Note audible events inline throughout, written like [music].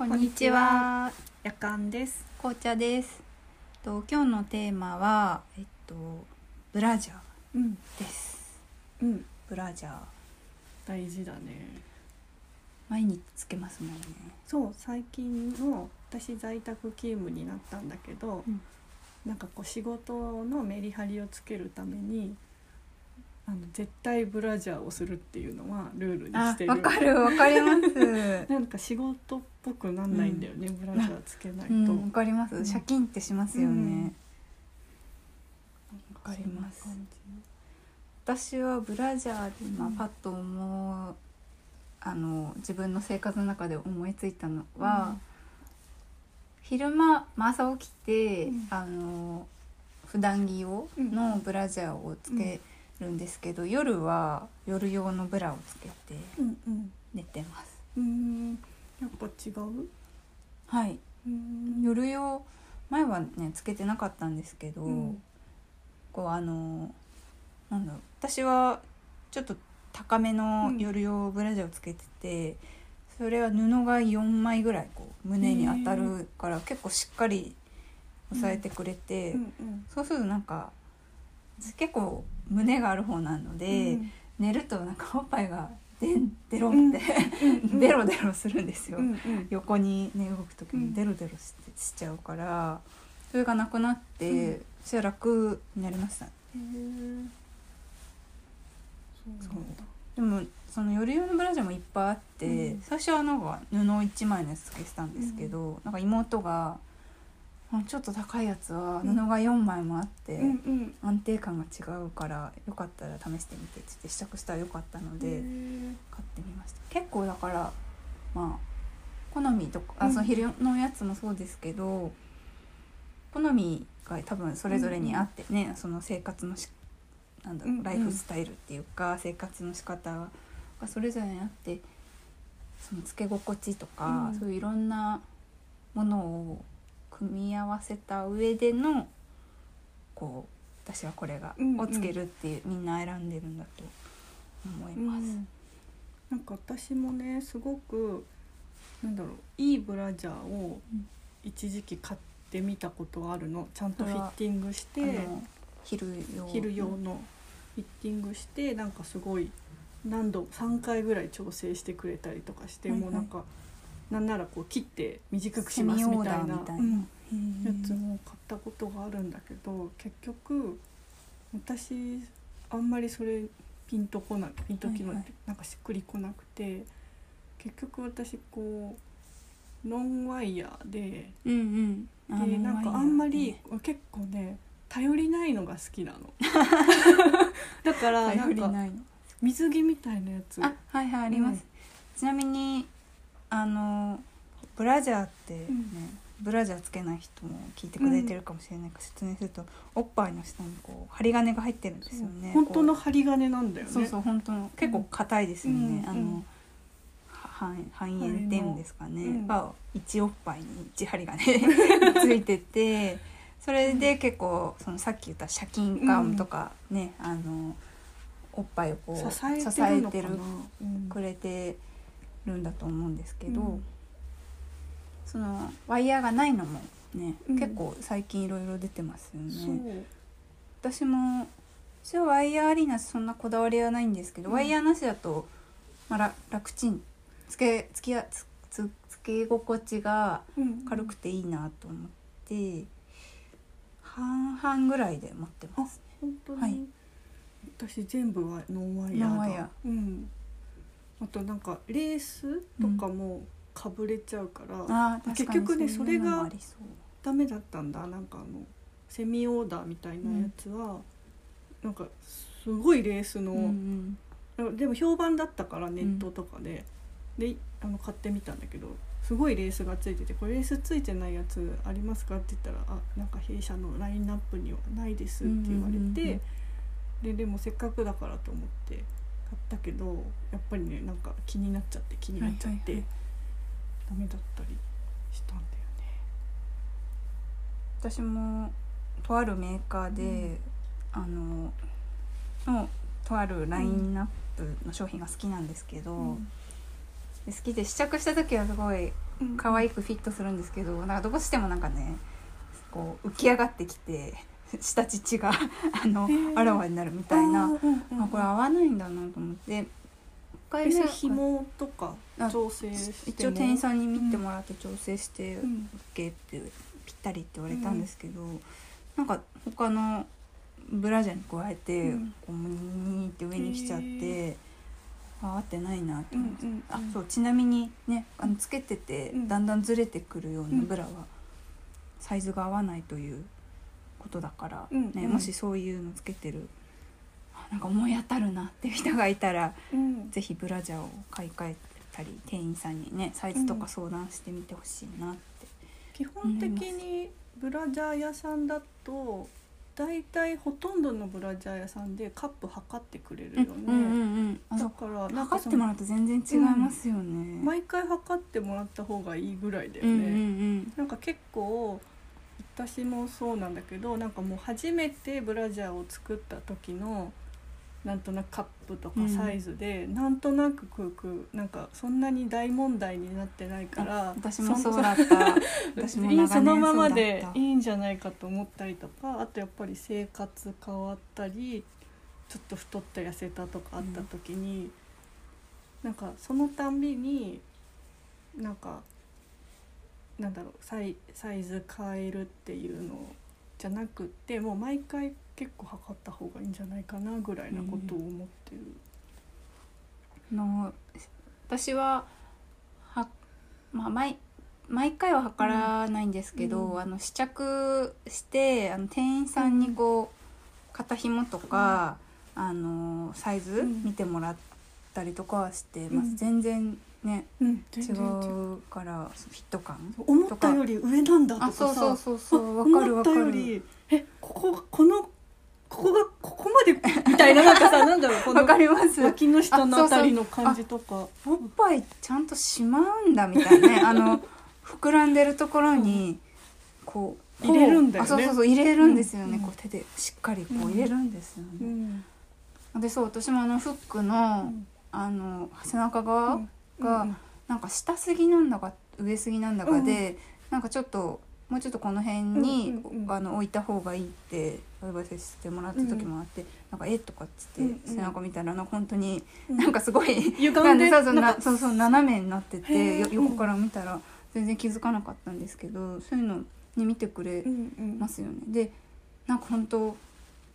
こんにちは。夜間です。紅茶です。と今日のテーマはえっとブラジャうん、ーです。うん、ブラジャー大事だね。毎日つけますもんね。そう、最近の私在宅勤務になったんだけど、うんなんかこう仕事のメリハリをつけるために。あの絶対ブラジャーをするっていうのはルールにあしてる。わかるわかります。[laughs] なんか仕事っぽくなんないんだよね、ブラジャーつけないと。うんわかります。うん。シャキンってしますよね。うん。わかります。私はブラジャーで今うん。パッと思う、あの自分の生活の中で思いついたのは、昼間、まあ、朝起きて、うん。あの普段着用のブラジャーをつけるんですけど、夜は夜用のブラをつけて。寝てます。うん、やっぱ違う？はい、うん。夜用前はねつけてなかったんですけど、うん。こうあのなんだろう私はちょっと高めの夜用ブラジャーをつけてて、それは布が4枚ぐらいこう胸に当たるから結構しっかり押さえてくれて、うん。うん。そうするとなんか結構胸がある方なので、うん。寝るとなんかおっぱいがでんデロって、うんデロデロするんですよ、うんうん。横にね動く時うん。にデロデロししちゃうからそれがなくなって、うん。そしたら楽になりましたへえ。そうなんだ。でもその夜用のブラジャーもいっぱいあって、うん。最初はなんか布1枚のやつつけてたんですけど、なんか妹があちょっと高いやつは布が4枚もあって。安定感が違うからよかったら試してみてって試着したらよかったので買ってみました。結構だからまあ好みとかあうん。その昼のやつもそうですけど好みが多分それぞれにあってね、その生活のしなんだろう、ライフスタイルっていうか生活の仕方がそれぞれにあってそのつけ心地とか、うん。そういういろんなものを組み合わせた上でのこう私はこれが、うんうん。をつけるっていうみんな選んでるんだと思います。うん。なんか私もねすごくなんだろういいブラジャーをうん。一時期買ってみたことがあるの。ちゃんとフィッティングして昼用昼用の。フィッティングしてなんかすごい何度3回ぐらい調整してくれたりとかして、はいはい。もうなんかなんならこう切って短くしますみたいなやつも買ったことがあるんだけど結局私あんまりそれピンとこないピンときの、はいはい。なんかしっくりこなくて結局私こうノンワイヤーでうんうん。あでのなんかあんまり結構ね頼りないのが好きなの。[laughs] だからなんか水着みたいなやつ。あはいはいあります、ちなみにあのブラジャーってね、うん。ブラジャーつけない人も聞いてくれてるかもしれないから説明すると、おっぱいの下にこう針金が入ってるんですよね。本当のこ針金なんだよね。うそうそう本当の結構硬いですよね、あのうんうん。半半円っていうんですかね、うんが1おっぱいに1針金 [laughs] ついててそれで結構そのさっき言ったシャキン感とかね、あのおっぱいをこう支えてるくれてるんだと思うんですけど、うん。そのワイヤーがないのもね、うん。結構最近いろいろ出てますよね。私も私はワイヤーありなしそんなこだわりはないんですけど、うん。ワイヤーなしだと、まあ、ら楽ちん。つけつきやつつつけ心地がうん。軽くていいなと思って、半々ぐらいで持ってます。本当に、はい。私全部はノンワイヤーだ。ノンワイヤうんあとなんかレースとかもかぶれちゃうから、あ結局ねそれがダメだったんだ。なんかあのセミオーダーみたいなやつは、なんかすごいレースの、うんうん。でも評判だったからネットとかで、であの買ってみたんだけどすごいレースがついてて「これレースついてないやつありますか?」って言ったら「あなんか弊社のラインナップにはないです」って言われて、うんうんうんうん。ででもせっかくだからと思って買ったけどやっぱりねなんか気になっちゃって気になっちゃって、はいはいはい。ダメだったりしたんだよね。私もとあるメーカーで、あののとあるラインナップの商品が好きなんですけど、うん。で好きで試着した時はすごいうん。可愛くフィットするんですけどなんかどうしてもなんかねこう浮き上がってきて下乳があのあらわになるみたいな。あーうんうんあこれ合わないんだなと思って。1回目紐とかあ調整して一応店員さんに見てもらって調整してうん。OK ってぴったりって言われたんですけど、なんか他のブラジャーに加えて、うん。こうムニーって上に来ちゃっへてあ合ってないなってうん思って、うんあそうちなみにねあのつけててうん。だんだんずれてくるよううなん。ブラはサイズが合わないということだから、うんうん。ねもしそういうのつけてるあなんか思い当たるなっていう人がいたらうん。ぜひブラジャーを買い替えたり店員さんにねサイズとか相談してみてほしいなって、基本的にブラジャー屋さんだと大体ほとんどのブラジャー屋さんでカップ測ってくれるよね、うんうんうんだから測ってもらうと全然違いますよね、毎回測ってもらった方がいいぐらいだよね、うんうんうん。なんか結構私もそうなんだけどなんかもう初めてブラジャーを作った時のなんとなくカップとかサイズで、なんとなくくくなんかそんなに大問題になってないから私もそうだった。[laughs] 私も長年そのままでいいんじゃないかと思ったりとかあとやっぱり生活変わったりちょっと太った痩せたとかあった時に、なんかそのたんびになんかなんだろうサイサイズ変えるっていうのじゃなくってもう毎回結構測った方がいいんじゃないかなぐらいなことを思ってる。の私はは、まあ、毎毎回は測らないんですけど、うん。あの試着してあの店員さんにこう肩紐とか、あのサイズうん。見てもらったりとかはしてます、うん。全然ね。うん、違ううからフィット感思ったより上なんだとかそうそうそうそうわかる思ったわかるよりえこここのここがここまでみたいななんかさ [laughs] なんだろうこのわかります。脇の下のあたりの感じとか。おっぱいちゃんとしまうんだみたいなね。[laughs] あの膨らんでるところにこう入れるんだよね。あそうそうそう入れるんですよね、うん。こう手でしっかりこう入れるんですようね、ん。でそう私もあのフックの、あの背中側が、うんなんか下すぎなんだか上すぎなんだかで、なんかちょっともうちょっとこの辺に、うんうんうん。あの置いた方がいいってアドバイスしてもらった時もあって、なんか「えとかっつって、うんうん。背中見たらなんか本当にうん。なんかすごい歪なんんででそなんそうそう斜めになってへて横から見たら全然気づかなかったんですけどそういうのに見てくれうんうん。ますよね。でなんか本当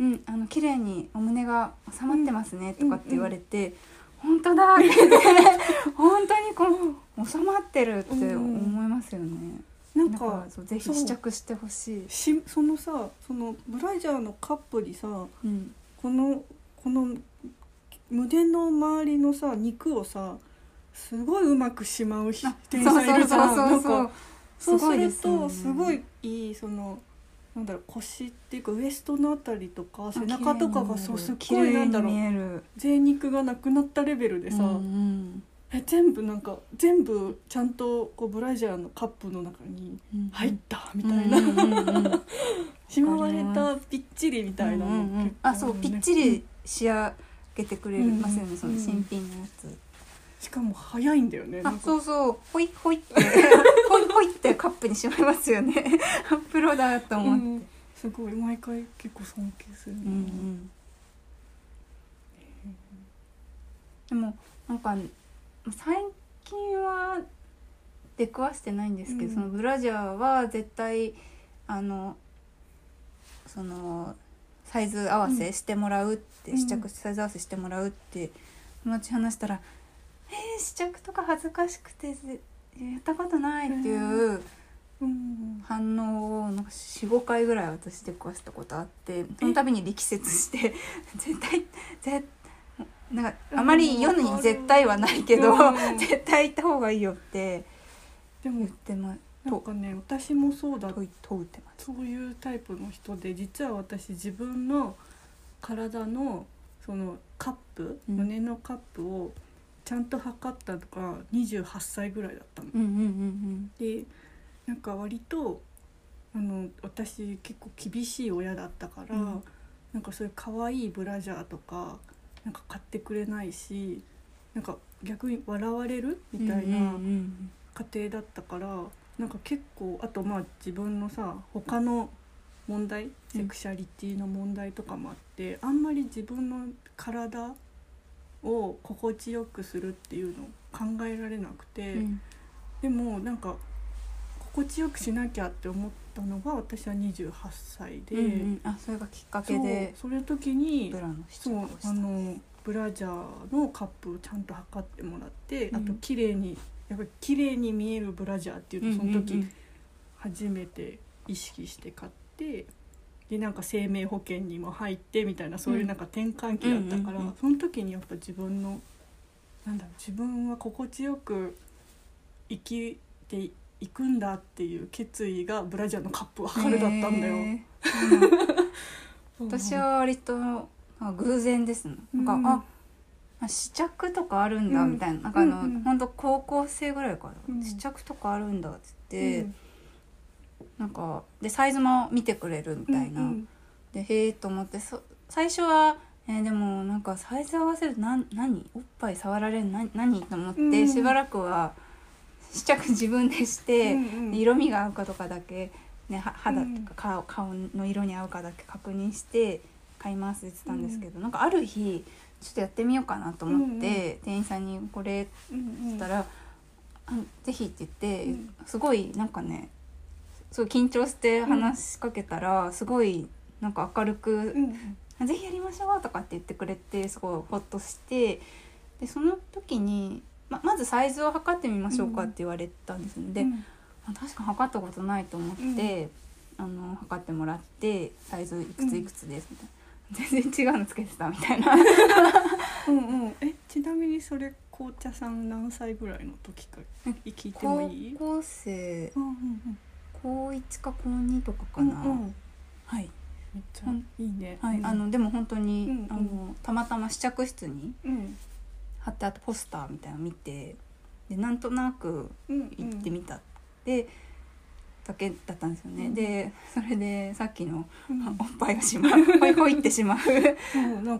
うんあの綺麗にお胸が収まってますねとかって言われて、本当だ。っ [laughs] て本当にこう収まってるって思いますよね。なんだからかぜひ試着してほしい。しそのさそのブラジャーのカップにさうん、このこの胸の周りのさ肉をさすごいうまくしまうあ店員さんいるじゃん。そうするとすごいいいそのなんだろう腰っていうかウエストのあたりとか背あ中とかがそうすっごいなんだろう見える。贅肉がなくなったレベルでさ、うんうん。え全部なんか全部ちゃんとこうブラジャーのカップの中にうん入ったみたいな、[laughs] しまわれたぴっちりみたいなの、うんうんうん。あそうぴっちり仕上げてくれますよね、うんその新品のやつ、しかも早いんだよね。なあそうそう。ほいほいってほいほいってカップにしまいますよね。[laughs] プロだと思って、うん。すごい毎回結構尊敬するな、うんうん。でもなんか最近は出くわしてないんですけど、うん。そのブラジャーは絶対あのそのサイズ合わせしてもらうって、うん。試着サイズ合わせしてもらうって友達に話したら「えー、試着とか恥ずかしくてぜやったことない」っていううん。反応をなんか45回ぐらい私出くわしたことあってその度に力説して [laughs] 絶対絶なんかあまり世に絶対はないけど、うん。[laughs] 絶対行った方がいいよってでも言ってまなんかね私もそうだ。問い問うてます。そういうタイプの人で実は私自分の体のそのカップ、うん。胸のカップをちゃんと測ったのが28歳ぐらいだったの。うんうんうんでなんか割とあの私結構厳しい親だったから、うん。なんかそういう可愛いブラジャーとかなんか買ってくれないしなんか逆に笑われるうんみたいなうんうん家庭だったからなんか結構あとまあ自分のさ他の問題セクシャリティの問題とかもあって、あんまり自分の体を心地よくするっていうのを考えられなくて、うん。でもなんか心地よくしなきゃって思ったのが私は28歳で、うんうん。あそれがきっかけでそうそれ時にそうあのブラジャーのカップをちゃんと測ってもらって、うん。あと綺麗にやっぱり綺麗に見えるブラジャーっていうのをその時初めて意識して買ってでなんか生命保険にも入ってみたいなそういうなんか転換期だったから、うんうんうん。その時にやっぱ自分のなんだろう自分は心地よく生きていくんだっていう決意がブラジャーのカップを測るだったんだよ。う [laughs] 私は割とあ偶然ですね。なんか、うんああ試着とかあるんだうん。みたいな,、なんかあの、うんうんほん。と高校生ぐらいから、うん。試着とかあるんだっつって、うんなんかでサイズも見てくれるみたいな、うんでへえと思ってそ最初は、えーでもなんかサイズ合わせるな何？おっぱい触られるな何？と思って、うん。しばらくは試着自分でして、うんうん。色味が合うかとかだけ、ね、は肌うん。とか顔顔の色に合うかだけ確認して買いますって言ってたんですけど、なんかある日ちょっとやってみようかなと思って、店員さんに「これ」ってうん言ったら「あぜひ」って言って、うん。すごいなんかねすごい緊張して話しかけたら、すごいなんか明るくうん「ぜひやりましょう」とかって言ってくれてすごいホッとしてでその時にままずサイズを測ってみましょうかって言われたんですね。で、うん。あ確か測ったことないと思って、あの測ってもらってサイズいくついくつですみたいな、全然違うのつけてたみたいな。うんうん。えちなみにそれ紅茶さん何歳ぐらいの時か聞いても高い？い校生。うんうん高1か高2とかかうんな、うんうん。はい、めっちゃいいね。はいあのでも本当に、うんうん。あのたまたま試着室にうん。貼ってあったポスターみたいなの見てでなんとなくうん行ってみた、でだけだったんですよね、うんでそれでさっきのうん。おっぱいがしまうほいほいってしまう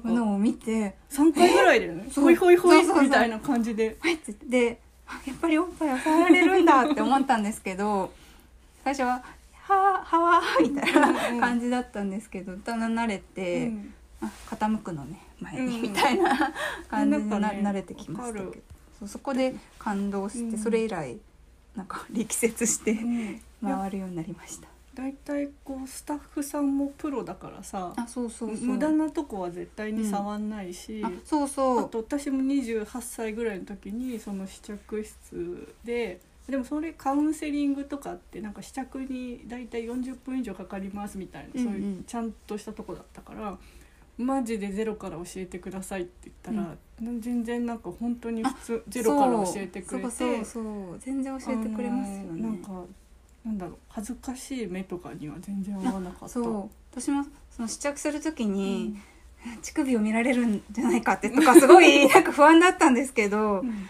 のを見て三回ぐらいだよね。そう。ほいほいほいそうそうそう。みたいな感じで。はいっつってであやっぱりおっぱいは触られるんだって思ったんですけど最初は「ははわ」みたいな感じだったんですけどだんだん慣れて、うん。あ傾くのね前にうん。みたいな感じにな,、なんかね慣れてきましたけど。そうそこで感動して、うん。それ以来なんか力説してうん。回るようになりました。だいたいこうスタッフさんもプロだからさあそうそうそう。無駄なとこは絶対に触んないし、あそうそう。あと私も28歳ぐらいの時にその試着室ででもそれカウンセリングとかってなんか試着に大体40分以上かかりますみたいな、うんうん。そういうちゃんとしたとこだったからマジでゼロから教えてくださいって言ったら、全然なんか本当に普通ゼロから教えてくれてそうそう全然教えてくれますよね。なんかなんだろう恥ずかしい目とかには全然合わなかった。そう。私もその試着する時うにん、乳首を見られるんじゃないかってとかすごいなんか不安だったんですけどうん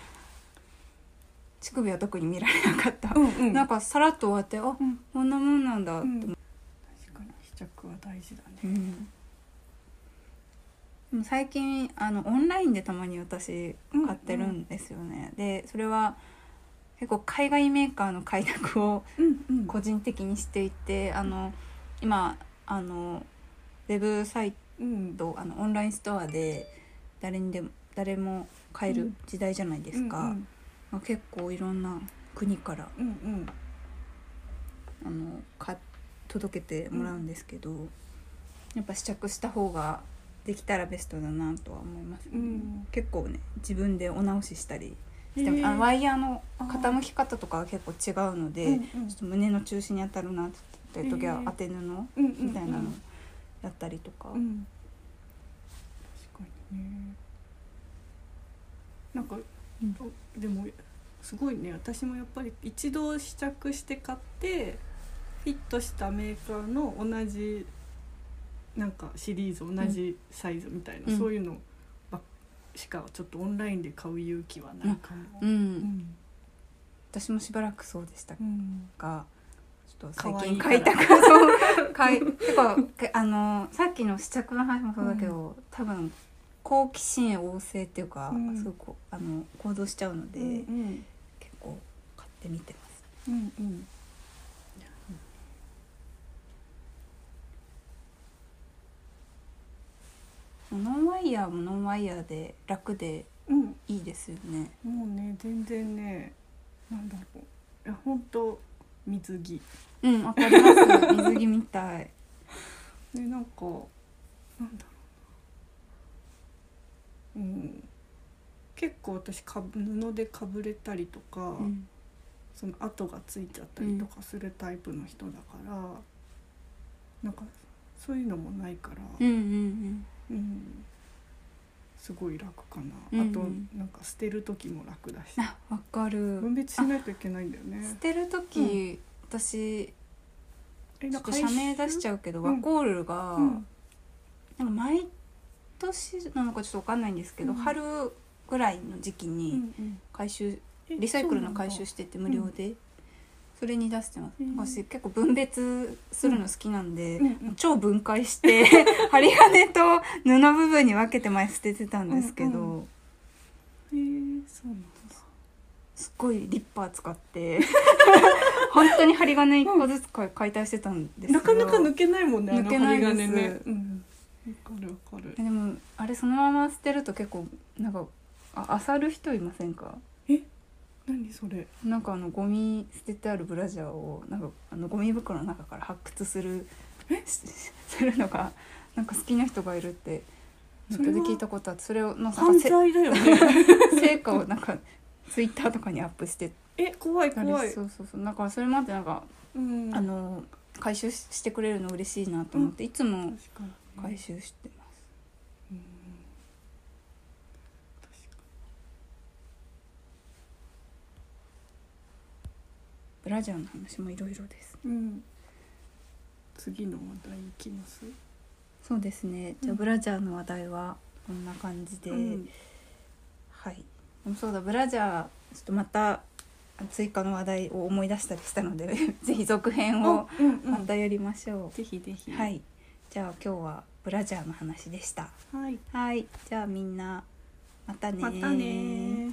乳首は特に見られなかった、うんうん。なんかさらっと終わってあうん。こんなもんなんだ。って思って、確かに。試着は大事だね。うん。でも最近あのオンラインでたまに私買ってるんですよね、でそれは結構海外メーカーの開拓をうんうん。個人的にしていてあの今あのウェブサイうん。トあのオンラインストアで誰にでも誰も買える時代じゃないですか、うんまあ、結構いろんな国からうんうん。あのか届けてもらうんですけど、やっぱ試着した方ができたらベストだなとは思います、ね。うん。結構ね自分でお直ししたりしてあのワイヤーの傾き方とかは結構違うので、うんうん。ちょっと胸の中心に当たるなって時は当て布うんうん。みたいなのやったりとか、うん。確かにね。なんか、うん。でもすごいね。私もやっぱり一度試着して買ってフィットしたメーカーの同じなんかシリーズ同じサイズみたいな、うん。そういうのしかちょっとオンラインで買う勇気はないかも。うん。うん。私もしばらくそうでしたうん。がちょっと最近買いたくそう。買い結構けあのさっきの試着の話もそうだけど、多分好奇心旺盛っていうか、うん。すごいこうあの行動しちゃうので、うん結構買って見てます。うんうん。ノンワイヤーもノンワイヤーで楽でうん。いいですよね。もうね全然ねなんだろう。いや本当水着。うんわかります。水着みたい。[laughs] でなんかなんだろう。なうん。結構私かぶ布でかぶれたりとか、うん。その跡がついちゃったりとかするタイプの人だから、なんかそういうのもないから、うんうんうん。すごい楽かな、うんうん。あとなんか捨てる時も楽だし。わかる。分別しないといけないんだよ捨ねてる時、私えちょっと社名出しちゃうけど、うん。ワコールが、うん。なんか毎年なのかちょっとわかんないんですけど、うん。春ぐらいの時期うんにうん。回収、えリサイクルの回収そうしてて無料で、それに出してます、うん。私結構分別するの好きなんで、なんだうんうん。超分解して [laughs] 針金と布部分に分けて前捨ててたんですけど、うんへえそうなんだ。すっごいリッパー使って [laughs] 本当に針金一個ずつ解解体してたんですけど。なかなか抜けないもんねあの抜けないです。ね。うんわかるわかる。えでもあれそのまま捨てると結構なんかあ漁る人いませんか？何それ？なんかあのゴミ捨ててあるブラジャーをなんかあのゴミ袋の中から発掘するしするのがなんか好きな人がいるってネットで聞いたことあってそれをなんか犯せ罪だよね。[laughs] 成果をなんかツイッターとかにアップしてえ怖い怖い。そうそうそう。だからそれまでなんか、うん。あの回収ししてくれるの嬉しいなと思って、いつも回収してます。うんブラジャーの話もいろいろです。にうん次の話題いきます？そうですね。じゃあ、うんブラジャーの話題はこんな感じで、うんはい。でもそうだブラジャーちょっとまた追加の話題を思い出したりしたのでぜひ続編をうんうんまたやりましょぜひぜひう。はい。じゃあ今日はブラジャーの話でした。はいはい。じゃあみんなまたねまたねー